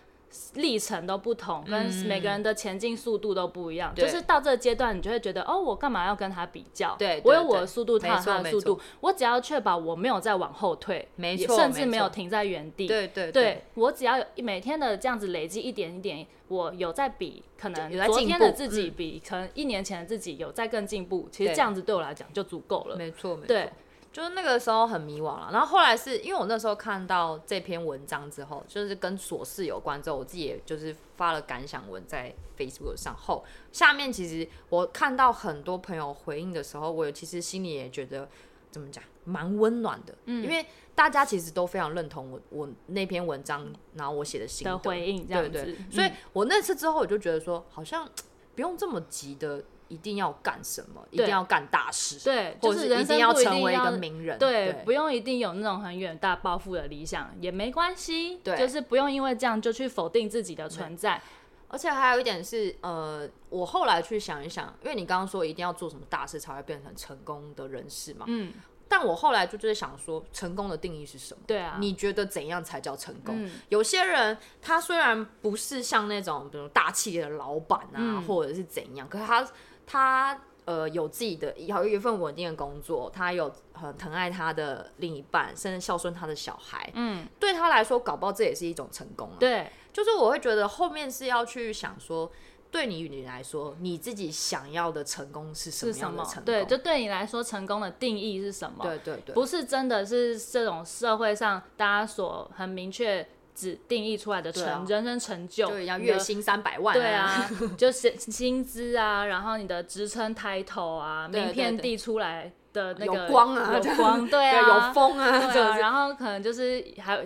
历程都不同，跟每个人的前进速度都不一样。嗯、就是到这个阶段，你就会觉得，哦，我干嘛要跟他比较？对，我有我的速度，他有他的速度，我只要确保我没有再往后退，没错，甚至没有停在原地。对对我只要有每天的这样子累积一点一点，我有在比，可能昨天的自己比，可能一年前的自己有在更进步。其实这样子对我来讲就足够了。没错，没错。对。就是那个时候很迷惘了，然后后来是因为我那时候看到这篇文章之后，就是跟琐事有关之后，我自己也就是发了感想文在 Facebook 上后，下面其实我看到很多朋友回应的时候，我其实心里也觉得怎么讲，蛮温暖的，嗯，因为大家其实都非常认同我我那篇文章，然后我写的心得回应这样子，对对，所以我那次之后我就觉得说，好像 不用这么急的。一定要干什么，一定要干大事，对，或者是一定要成为一个名人，对，不用一定有那种很远大抱负的理想也没关系，对，就是不用因为这样就去否定自己的存在。而且还有一点是，呃，我后来去想一想，因为你刚刚说一定要做什么大事才会变成成功的人士嘛，嗯。但我后来就就是想说，成功的定义是什么？对啊，你觉得怎样才叫成功？嗯、有些人他虽然不是像那种比如大企业的老板啊，嗯、或者是怎样，可是他他呃有自己的有一份稳定的工作，他有很疼爱他的另一半，甚至孝顺他的小孩。嗯，对他来说，搞不好这也是一种成功啊。对，就是我会觉得后面是要去想说。对你你来说，你自己想要的成功是什么样的成功？对，就对你来说，成功的定义是什么？对对对，不是真的是这种社会上大家所很明确只定义出来的成、啊、人生成就，对，要月薪三百万、啊，对啊，就是薪资啊，然后你的职称 title 啊，名片递出来的那个有光啊，有光，对啊，对有风啊，对啊，然后可能就是还有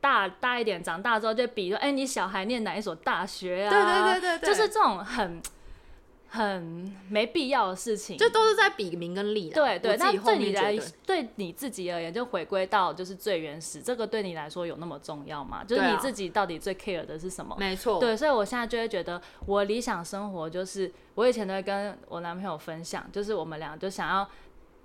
大大一点，长大之后就比说，哎、欸，你小孩念哪一所大学啊？对对对对对，就是这种很很没必要的事情，就都是在比名跟利。对对，那对你来，对你自己而言，就回归到就是最原始，这个对你来说有那么重要吗？就是你自己到底最 care 的是什么？没错。对，所以我现在就会觉得，我理想生活就是，我以前都会跟我男朋友分享，就是我们俩就想要。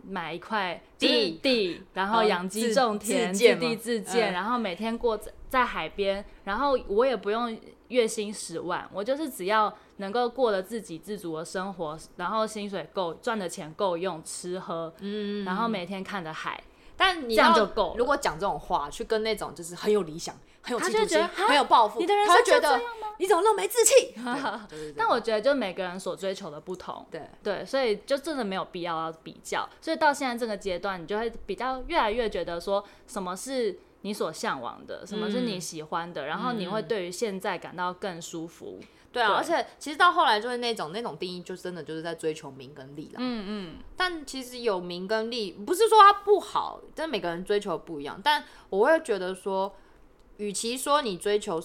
买一块地地，然后养鸡种田，自地自建，然后每天过在在海边，然后我也不用月薪十万，我就是只要能够过得自给自足的生活，然后薪水够，赚的钱够用吃喝，嗯，然后每天看着海，但你这样就够。如果讲这种话，去跟那种就是很有理想。很有他就觉得很有抱负，你的人生就这样吗？你怎么那么没志气？但我觉得，就每个人所追求的不同，对对，所以就真的没有必要要比较。所以到现在这个阶段，你就会比较越来越觉得说，什么是你所向往的，什么是你喜欢的，嗯、然后你会对于现在感到更舒服。对啊，对，而且其实到后来就是那种那种定义，就真的就是在追求名跟利了。嗯嗯。但其实有名跟利，不是说它不好，但每个人追求不一样。但我会觉得说。与其说你追求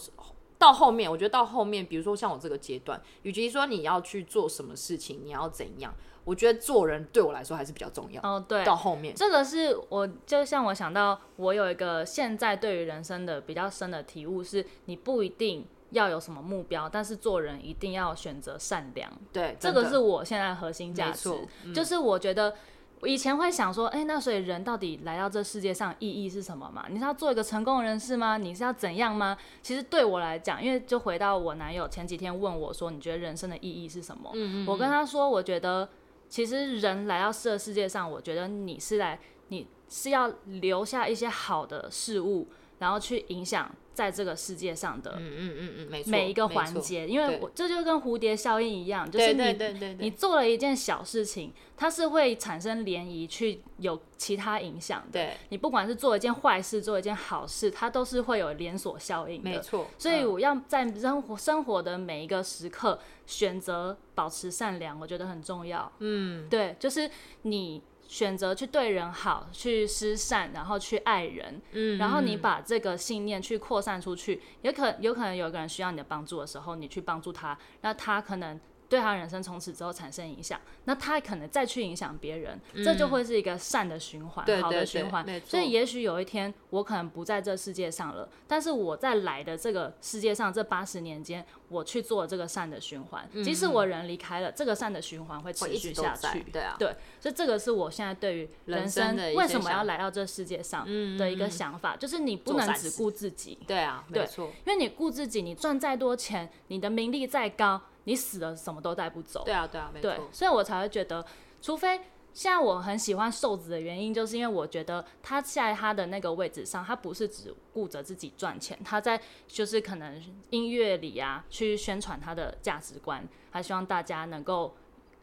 到后面，我觉得到后面，比如说像我这个阶段，与其说你要去做什么事情，你要怎样，我觉得做人对我来说还是比较重要。哦，对，到后面这个是我就像我想到，我有一个现在对于人生的比较深的体悟是，你不一定要有什么目标，但是做人一定要选择善良。对，这个是我现在核心价值，嗯、就是我觉得。我以前会想说，哎、欸，那所以人到底来到这世界上意义是什么嘛？你是要做一个成功人士吗？你是要怎样吗？其实对我来讲，因为就回到我男友前几天问我说，你觉得人生的意义是什么？嗯嗯，我跟他说，我觉得其实人来到这世界上，我觉得你是来，你是要留下一些好的事物，然后去影响。在这个世界上的嗯嗯嗯嗯，每一个环节，因为我这就跟蝴蝶效应一样，就是你你做了一件小事情，它是会产生涟漪，去有其他影响的。对，你不管是做一件坏事，做一件好事，它都是会有连锁效应的。没错，所以我要在生活生活的每一个时刻选择保持善良，我觉得很重要。嗯，对，就是你。选择去对人好，去施善，然后去爱人，嗯，然后你把这个信念去扩散出去，也可有可能有个人需要你的帮助的时候，你去帮助他，那他可能。对他人生从此之后产生影响，那他可能再去影响别人，嗯、这就会是一个善的循环，对对对，好的循环。所以也许有一天我可能不在这世界上了，但是我在来的这个世界上这八十年间，我去做这个善的循环。嗯、即使我人离开了，这个善的循环会持续下去。对啊，对，所以这个是我现在对于人生为什么要来到这世界上的一个想法，就是你不能只顾自己。对啊，没错，因为你顾自己，你赚再多钱，你的名利再高。你死了，什么都带不走。对啊，对啊，没错。所以我才会觉得，除非现在我很喜欢瘦子的原因，就是因为我觉得他在他的那个位置上，他不是只顾着自己赚钱，他在就是可能音乐里啊，去宣传他的价值观，他希望大家能够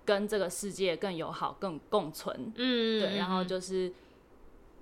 跟这个世界更友好、更共存。嗯，对，然后就是。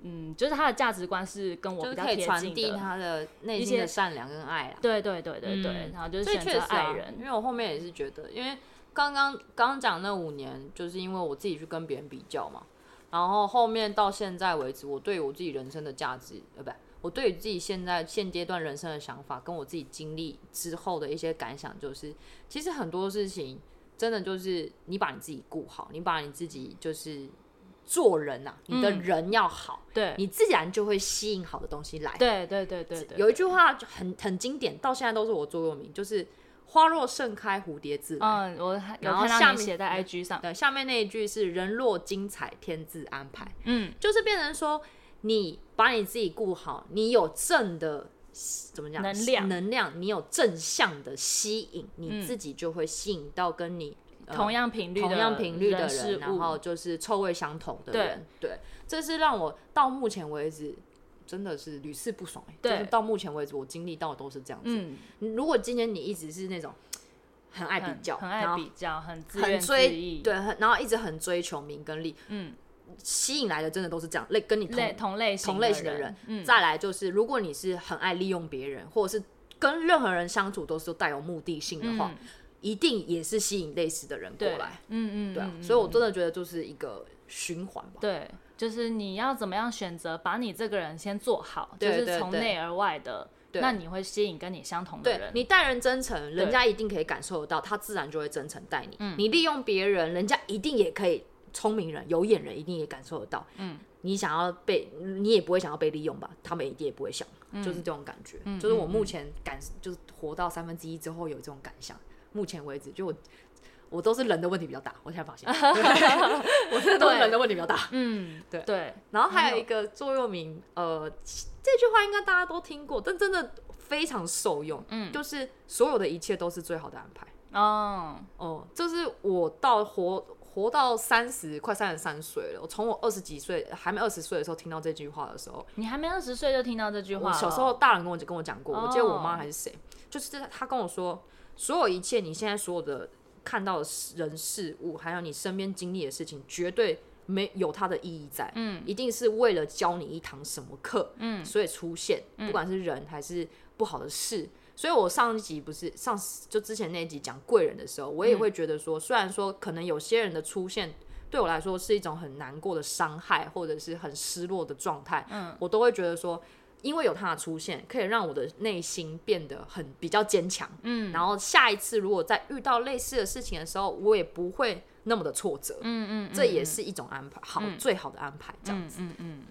嗯，就是他的价值观是跟我比较贴近的，传递他的内心的善良跟爱啊。对对对对对，嗯、然后就是选择爱人、啊。因为我后面也是觉得，因为刚刚刚讲那五年，就是因为我自己去跟别人比较嘛，然后后面到现在为止，我对我自己人生的价值，呃，不，我对于自己现在现阶段人生的想法，跟我自己经历之后的一些感想，就是其实很多事情。真的就是你把你自己顾好，你把你自己就是做人呐，你的人要好，对，你自然就会吸引好的东西来。对对对对对。有一句话就很很经典，到现在都是我座右铭，就是花若盛开，蝴蝶自来。嗯，我有看到你写在 IG 上。对，下面那一句是人若精彩，天自安排。嗯，就是变成说，你把你自己顾好，你有正的。怎么讲？能量，能量，你有正向的吸引，你自己就会吸引到跟你同样频率、同样频率的人，然后就是臭味相同的人。对，这是让我到目前为止真的是屡试不爽。对，就是到目前为止我经历到的都是这样子。如果今天你一直是那种很爱比较、很爱比较、很很追，对，然后一直很追求名跟利，嗯。吸引来的真的都是这样类跟你同同类同类型的人，嗯、再来就是如果你是很爱利用别人，或者是跟任何人相处都是带有目的性的话，嗯、一定也是吸引类似的人过来。嗯嗯，对啊，所以我真的觉得就是一个循环吧。对，就是你要怎么样选择把你这个人先做好，就是从内而外的，对那你会吸引跟你相同的人。你待人真诚，人家一定可以感受得到，他自然就会真诚待你。嗯、你利用别人，人家一定也可以。聪明人、有眼人一定也感受得到。嗯，你想要被，你也不会想要被利用吧？他们一定也不会想，嗯、就是这种感觉。嗯、就是我目前感，就是活到三分之一之后有这种感想。目前为止，就我，我都是人的问题比较大。我现在发现，我现在都是人的问题比较大。嗯，对对。然后还有一个座右铭，呃，这句话应该大家都听过，但真的非常受用。嗯，就是所有的一切都是最好的安排。哦哦，就是我到活。活到三十，快三十三岁了。我从我二十几岁，还没二十岁的时候听到这句话的时候，你还没二十岁就听到这句话？小时候大人跟我跟我讲过，我记得我妈还是谁，就是他跟我说，所有一切你现在所有的看到的人事物，还有你身边经历的事情，绝对没有它的意义在，嗯，一定是为了教你一堂什么课，嗯，所以出现，不管是人还是不好的事。所以，我上一集不是上就之前那一集讲贵人的时候，我也会觉得说，虽然说可能有些人的出现对我来说是一种很难过的伤害，或者是很失落的状态，嗯，我都会觉得说，因为有他的出现，可以让我的内心变得很比较坚强，嗯，然后下一次如果再遇到类似的事情的时候，我也不会那么的挫折，嗯嗯，这也是一种安排，好，最好的安排，这样子，嗯嗯，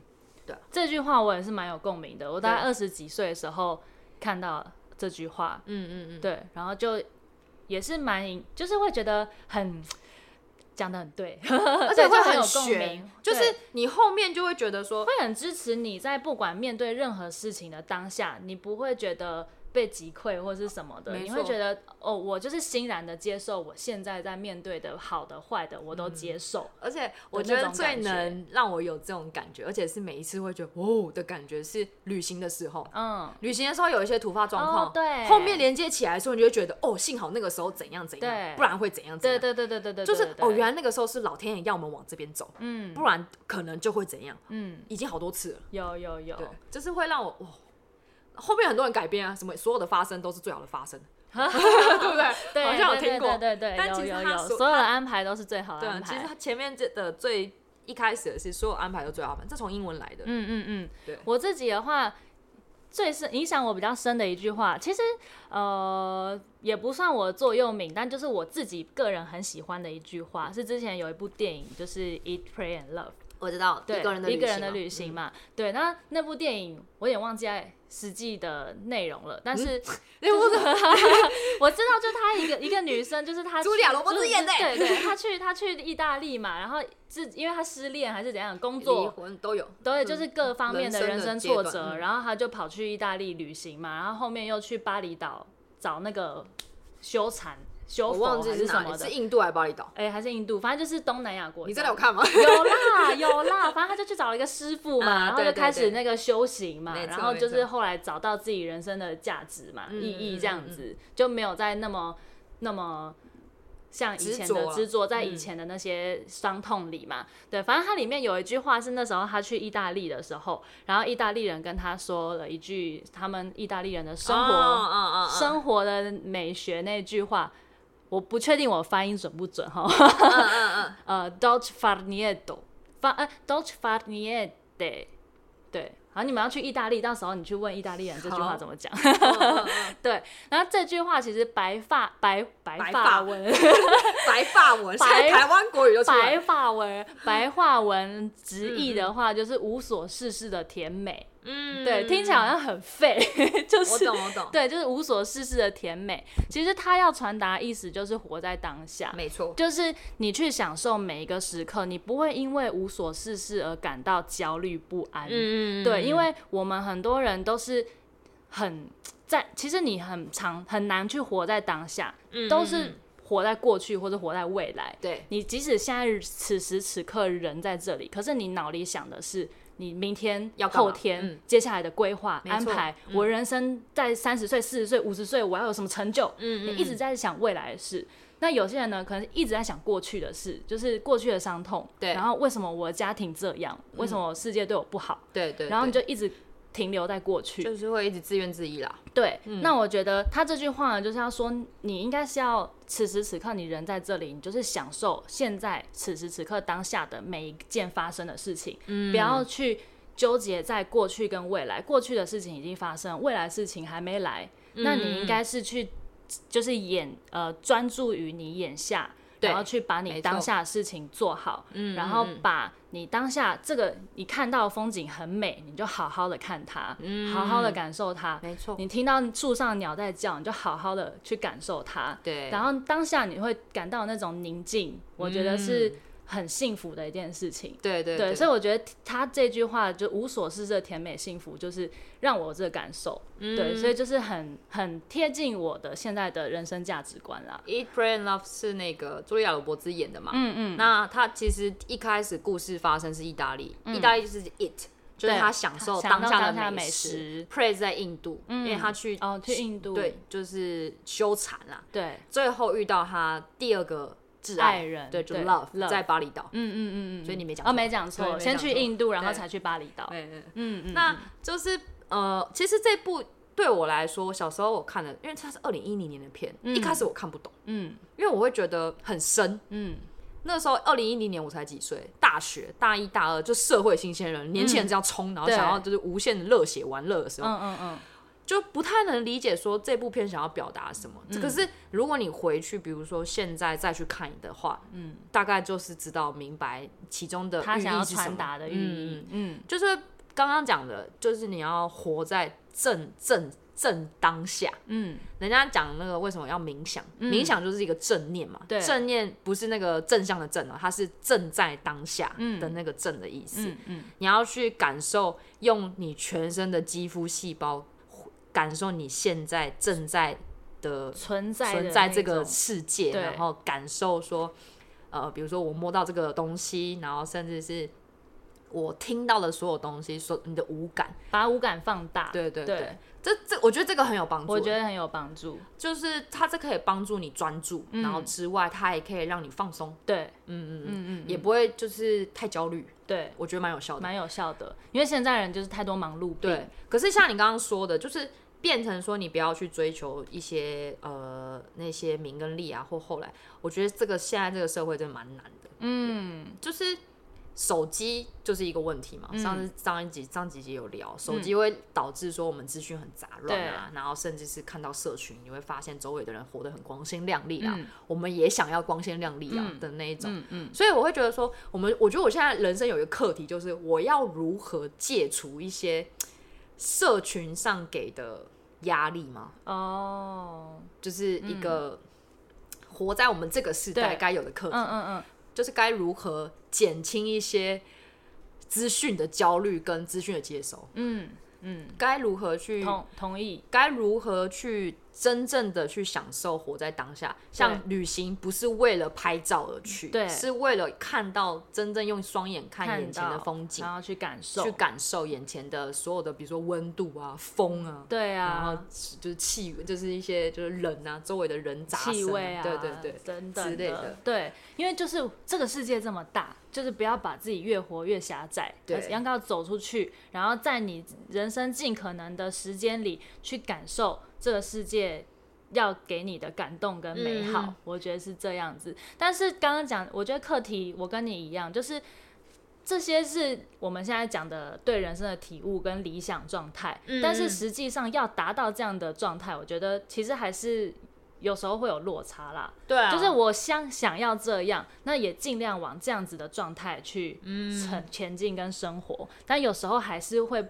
对，这句话我也是蛮有共鸣的，我大概二十几岁的时候看到这句话，嗯嗯嗯，对，然后就也是蛮，就是会觉得很讲的很对，而且会很有共鸣，就是你后面就会觉得说，会很支持你在不管面对任何事情的当下，你不会觉得。被击溃或是什么的，你会觉得哦，我就是欣然的接受我现在在面对的好的坏的，我都接受。而且我觉得最能让我有这种感觉，而且是每一次会觉得哦的感觉是旅行的时候。嗯，旅行的时候有一些突发状况，对，后面连接起来的时候，你就会觉得哦，幸好那个时候怎样怎样，不然会怎样怎样。对对对对对对，就是哦，原来那个时候是老天爷要我们往这边走，嗯，不然可能就会怎样。嗯，已经好多次了。有有有，就是会让我哇。后面很多人改编啊，什么所有的发生都是最好的发生，对不对？对，好像有听过，对对对。但其实他所有的安排都是最好的安排。其实他前面这的最一开始的是所有安排都最好的，这从英文来的。嗯嗯嗯，对。我自己的话，最深影响我比较深的一句话，其实呃也不算我座右铭，但就是我自己个人很喜欢的一句话，是之前有一部电影，就是《Eat, Pray and Love》。我知道，对，一个人的旅行嘛，对。那那部电影我有点忘记实际的内容了，但是 我知道，就她一个一个女生，就是她茱 莉亚罗伯兹演的，对对，她去她去意大利嘛，然后自因为她失恋还是怎样，工作离婚都有，对，就是各方面的人生挫折，然后她就跑去意大利旅行嘛，然后后面又去巴厘岛找那个修禅。修佛还是什么的？是印度还是巴厘岛？哎，还是印度，反正就是东南亚国家。你真的有看吗？有啦，有啦。反正他就去找了一个师傅嘛，然后就开始那个修行嘛，然后就是后来找到自己人生的价值嘛、意义这样子，就没有再那么那么像以前的执着在以前的那些伤痛里嘛。对，反正它里面有一句话是那时候他去意大利的时候，然后意大利人跟他说了一句他们意大利人的生活生活的美学那句话。我不确定我发音准不准哈，呃，dolce far niente，发呃，dolce far niente，对，好，你们要去意大利，到时候你去问意大利人这句话怎么讲。对，然后这句话其实白发白白发文，白发文，白台湾国语就白发文，白话文直译的话就是无所事事的甜美。嗯，对，听起来好像很废，就是我懂我懂，对，就是无所事事的甜美。其实他要传达意思就是活在当下，没错，就是你去享受每一个时刻，你不会因为无所事事而感到焦虑不安。嗯，对，因为我们很多人都是很在，其实你很长很难去活在当下，都是活在过去或者活在未来。对，你即使现在此时此刻人在这里，可是你脑里想的是。你明天、要后天、嗯、接下来的规划安排，嗯、我人生在三十岁、四十岁、五十岁，我要有什么成就？嗯，你一直在想未来的事。嗯、那有些人呢，可能一直在想过去的事，就是过去的伤痛。对。然后为什么我的家庭这样？嗯、为什么世界对我不好？对，对对。然后你就一直。停留在过去，就是会一直自怨自艾啦。对，嗯、那我觉得他这句话呢，就是要说，你应该是要此时此刻你人在这里，你就是享受现在此时此刻当下的每一件发生的事情，嗯、不要去纠结在过去跟未来。过去的事情已经发生，未来事情还没来，嗯、那你应该是去就是眼呃专注于你眼下。然后去把你当下的事情做好，嗯，然后把你当下这个你看到的风景很美，你就好好的看它，嗯，好好的感受它，没错。你听到树上鸟在叫，你就好好的去感受它，对。然后当下你会感到那种宁静，我觉得是。很幸福的一件事情，对对对，对，所以我觉得他这句话就无所事事的甜美幸福，就是让我有这个感受，嗯、对，所以就是很很贴近我的现在的人生价值观啦。Eat, Pray and Love 是那个茱莉亚·罗伯兹演的嘛？嗯嗯。那他其实一开始故事发生是意大利，嗯、意大利就是 Eat，就是他享受当下的美食。Pray 在印度，嗯、因为他去哦去印度，对，就是修禅啦。对，最后遇到他第二个。挚爱人对，就 love 在巴厘岛，嗯嗯嗯嗯，所以你没讲哦，没讲错，先去印度，然后才去巴厘岛，嗯嗯，那就是呃，其实这部对我来说，小时候我看的，因为它是二零一零年的片，一开始我看不懂，嗯，因为我会觉得很深，嗯，那时候二零一零年我才几岁，大学大一大二就社会新鲜人，年轻人这样冲，然后想要就是无限的热血玩乐的时候，嗯嗯嗯。就不太能理解说这部片想要表达什么。可是如果你回去，比如说现在再去看的话，嗯，大概就是知道明白其中的他想要传达的寓意。嗯，就是刚刚讲的，就是你要活在正正正当下。嗯，人家讲那个为什么要冥想？冥想就是一个正念嘛。对，正念不是那个正向的正啊，它是正在当下的那个正的意思。嗯，你要去感受，用你全身的肌肤细胞。感受你现在正在的存在存在这个世界，然后感受说，呃，比如说我摸到这个东西，然后甚至是我听到的所有东西，说你的五感，把五感放大，对对对，这这我觉得这个很有帮助，我觉得很有帮助，就是它这可以帮助你专注，然后之外，它也可以让你放松，对，嗯。嗯嗯嗯，也不会就是太焦虑，对。我觉得蛮有效的，蛮有效的，因为现在人就是太多忙碌，对，可是像你刚刚说的，就是。变成说你不要去追求一些呃那些名跟利啊，或后来，我觉得这个现在这个社会真的蛮难的。嗯，就是手机就是一个问题嘛。上次上一集上几集有聊，手机会导致说我们资讯很杂乱啊，嗯、然后甚至是看到社群，你会发现周围的人活得很光鲜亮丽啊，嗯、我们也想要光鲜亮丽啊的那一种。嗯嗯嗯、所以我会觉得说，我们我觉得我现在人生有一个课题，就是我要如何戒除一些。社群上给的压力吗？哦，oh, 就是一个活在我们这个时代该有的课题。嗯嗯嗯，就是该如何减轻一些资讯的焦虑跟资讯的接收。嗯嗯，该如何去同同意？该如何去？真正的去享受活在当下，像旅行不是为了拍照而去，对，是为了看到真正用双眼看眼前的风景，然后去感受，去感受眼前的所有的，比如说温度啊、风啊，对啊，然后就是气，就是一些就是人啊，周围的人杂声，气味啊，对对对，等等之类的，对，因为就是这个世界这么大，就是不要把自己越活越狭窄，对，应该要走出去，然后在你人生尽可能的时间里去感受。这个世界要给你的感动跟美好，嗯、我觉得是这样子。但是刚刚讲，我觉得课题我跟你一样，就是这些是我们现在讲的对人生的体悟跟理想状态，嗯、但是实际上要达到这样的状态，我觉得其实还是有时候会有落差啦。对啊，就是我想想要这样，那也尽量往这样子的状态去嗯。前进跟生活，嗯、但有时候还是会。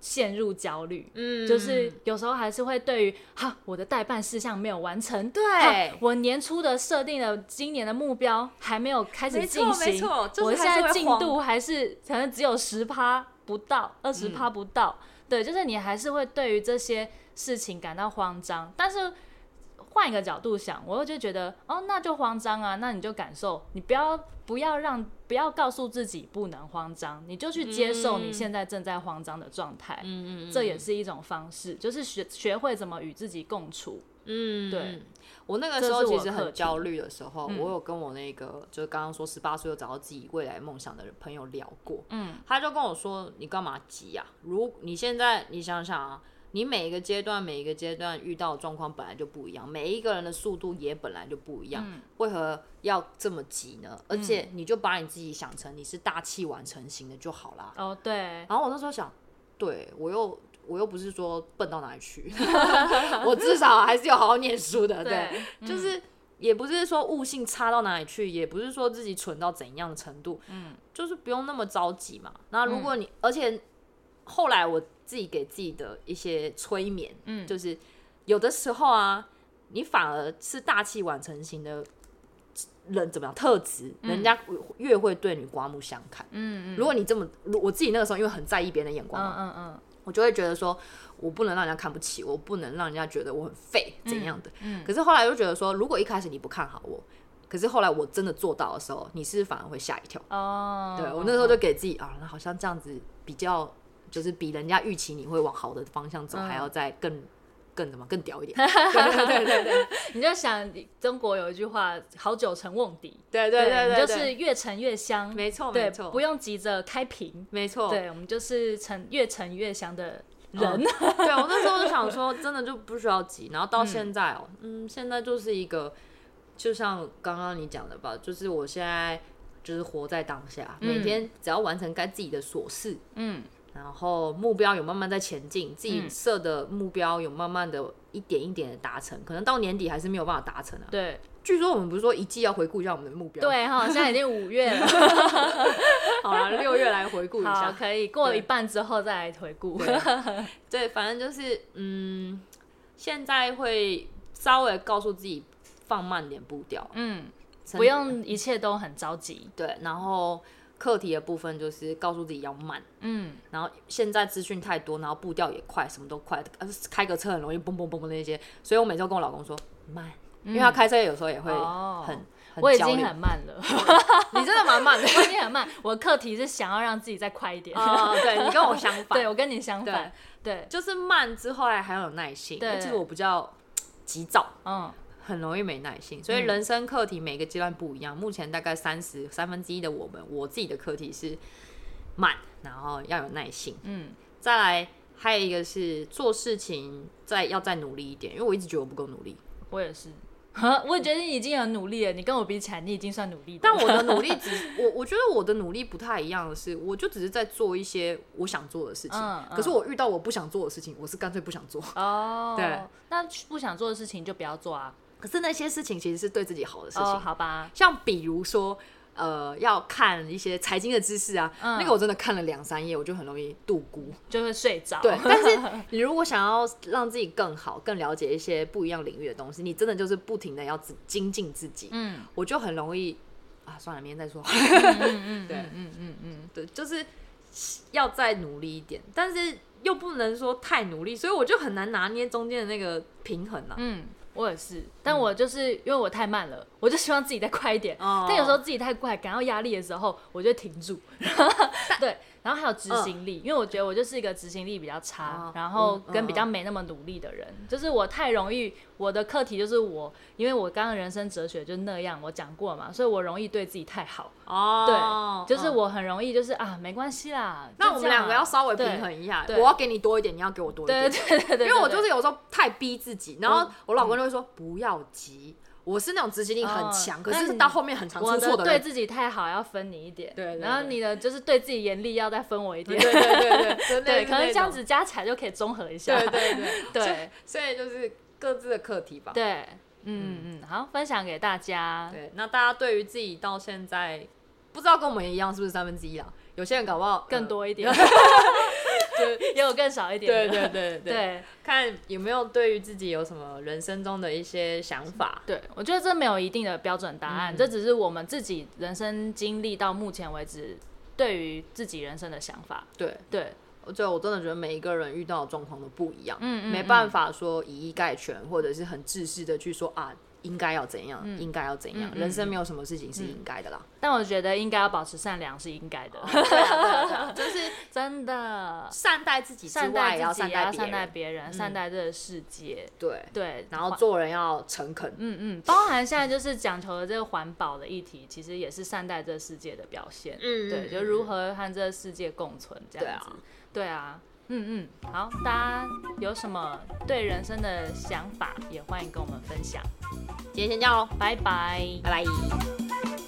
陷入焦虑，嗯，就是有时候还是会对于哈，我的待办事项没有完成，对，我年初的设定的今年的目标还没有开始进行，没错，就是、我现在进度还是可能只有十趴不到，二十趴不到，嗯、对，就是你还是会对于这些事情感到慌张，但是。换一个角度想，我就觉得哦，那就慌张啊，那你就感受，你不要不要让不要告诉自己不能慌张，你就去接受你现在正在慌张的状态，嗯嗯，这也是一种方式，就是学学会怎么与自己共处。嗯，对，我那个时候其实很焦虑的时候，我有跟我那个就是刚刚说十八岁又找到自己未来梦想的朋友聊过，嗯，他就跟我说，你干嘛急呀？如你现在你想想啊。你每一个阶段，每一个阶段遇到的状况本来就不一样，每一个人的速度也本来就不一样，嗯、为何要这么急呢？而且你就把你自己想成你是大器晚成型的就好啦。哦，对。然后我那时候想，对我又我又不是说笨到哪里去，我至少还是有好好念书的，对，就是也不是说悟性差到哪里去，也不是说自己蠢到怎样的程度，嗯，就是不用那么着急嘛。那如果你，嗯、而且后来我。自己给自己的一些催眠，嗯，就是有的时候啊，你反而是大器晚成型的人，怎么样特质，嗯、人家越会对你刮目相看。嗯嗯，如果你这么，我自己那个时候因为很在意别人的眼光嘛，嗯嗯嗯，我就会觉得说，我不能让人家看不起，我不能让人家觉得我很废怎样的。嗯，嗯，可是后来又觉得说，如果一开始你不看好我，可是后来我真的做到的时候，你是，是反而会吓一跳。哦，对，我那时候就给自己啊，那好像这样子比较。就是比人家预期你会往好的方向走，还要再更更怎么更屌一点。对对对对，你就想中国有一句话“好酒成瓮底”，对对对，你就是越沉越香。没错没错，不用急着开瓶。没错，对，我们就是陈越沉越香的人。对，我那时候就想说，真的就不需要急。然后到现在哦，嗯，现在就是一个，就像刚刚你讲的吧，就是我现在就是活在当下，每天只要完成该自己的琐事，嗯。然后目标有慢慢在前进，自己设的目标有慢慢的一点一点的达成，可能到年底还是没有办法达成啊。对，据说我们不是说一季要回顾一下我们的目标？对哈，现在已经五月了，好了，六月来回顾一下，可以过了一半之后再来回顾。对，对，反正就是嗯，现在会稍微告诉自己放慢点步调，嗯，不用一切都很着急。对，然后。课题的部分就是告诉自己要慢，嗯，然后现在资讯太多，然后步调也快，什么都快，开个车很容易嘣嘣嘣嘣那些，所以我每周跟我老公说慢，因为他开车有时候也会很，我已经很慢了，你真的蛮慢的，我已经很慢，我的课题是想要让自己再快一点，对，你跟我相反，对我跟你相反，对，就是慢之后还还要有耐心，对，其实我比较急躁，嗯。很容易没耐心，所以人生课题每个阶段不一样。嗯、目前大概三十三分之一的我们，我自己的课题是慢，然后要有耐心。嗯，再来还有一个是做事情再要再努力一点，因为我一直觉得我不够努力。我也是，我也觉得你已经很努力了。你跟我比起来，你已经算努力。但我的 努力只我我觉得我的努力不太一样的是，我就只是在做一些我想做的事情。嗯嗯、可是我遇到我不想做的事情，我是干脆不想做。哦，对，那不想做的事情就不要做啊。可是那些事情其实是对自己好的事情，oh, 好吧？像比如说，呃，要看一些财经的知识啊，嗯、那个我真的看了两三页，我就很容易度孤，就会睡着。对，但是你如果想要让自己更好、更了解一些不一样领域的东西，你真的就是不停的要精进自己。嗯，我就很容易啊，算了，明天再说。嗯嗯对，嗯嗯嗯，对，就是要再努力一点，但是又不能说太努力，所以我就很难拿捏中间的那个平衡啊。嗯。我也是，但我就是因为我太慢了，我就希望自己再快一点。哦、但有时候自己太快，感到压力的时候，我就停住。对。然后还有执行力，因为我觉得我就是一个执行力比较差，然后跟比较没那么努力的人，就是我太容易，我的课题就是我，因为我刚刚人生哲学就那样，我讲过嘛，所以我容易对自己太好。哦，对，就是我很容易就是啊，没关系啦。那我们两个要稍微平衡一下，我要给你多一点，你要给我多一点。对对对对。因为我就是有时候太逼自己，然后我老公就会说不要急。我是那种执行力很强，可是到后面很常出错的。对自己太好，要分你一点。对，然后你的就是对自己严厉，要再分我一点。对对对对，对，可能这样子加起来就可以综合一下。对对对 对，所以就是各自的课题吧。对，嗯嗯，好，分享给大家。对，那大家对于自己到现在，不知道跟我们一样是不是三分之一啊？有些人搞不好更多一点。就也有更少一点，对对对对，对看有没有对于自己有什么人生中的一些想法。对，我觉得这没有一定的标准答案，嗯、这只是我们自己人生经历到目前为止对于自己人生的想法。对对，我觉得我真的觉得每一个人遇到的状况都不一样，嗯，嗯，嗯没办法说以一概全，或者是很自私的去说啊。应该要怎样？嗯、应该要怎样？嗯、人生没有什么事情是应该的啦。嗯、但我觉得应该要保持善良是应该的。对啊，对啊，对啊，就是真的善待自己之外，也要善待别人，善待这个世界。对对，然后做人要诚恳。嗯嗯，包含现在就是讲求的这个环保的议题，其实也是善待这个世界的表现。嗯对，就如何和这个世界共存这样子。对啊。对啊。嗯嗯，好，大家有什么对人生的想法，也欢迎跟我们分享。今天先这样喽，拜拜，拜拜。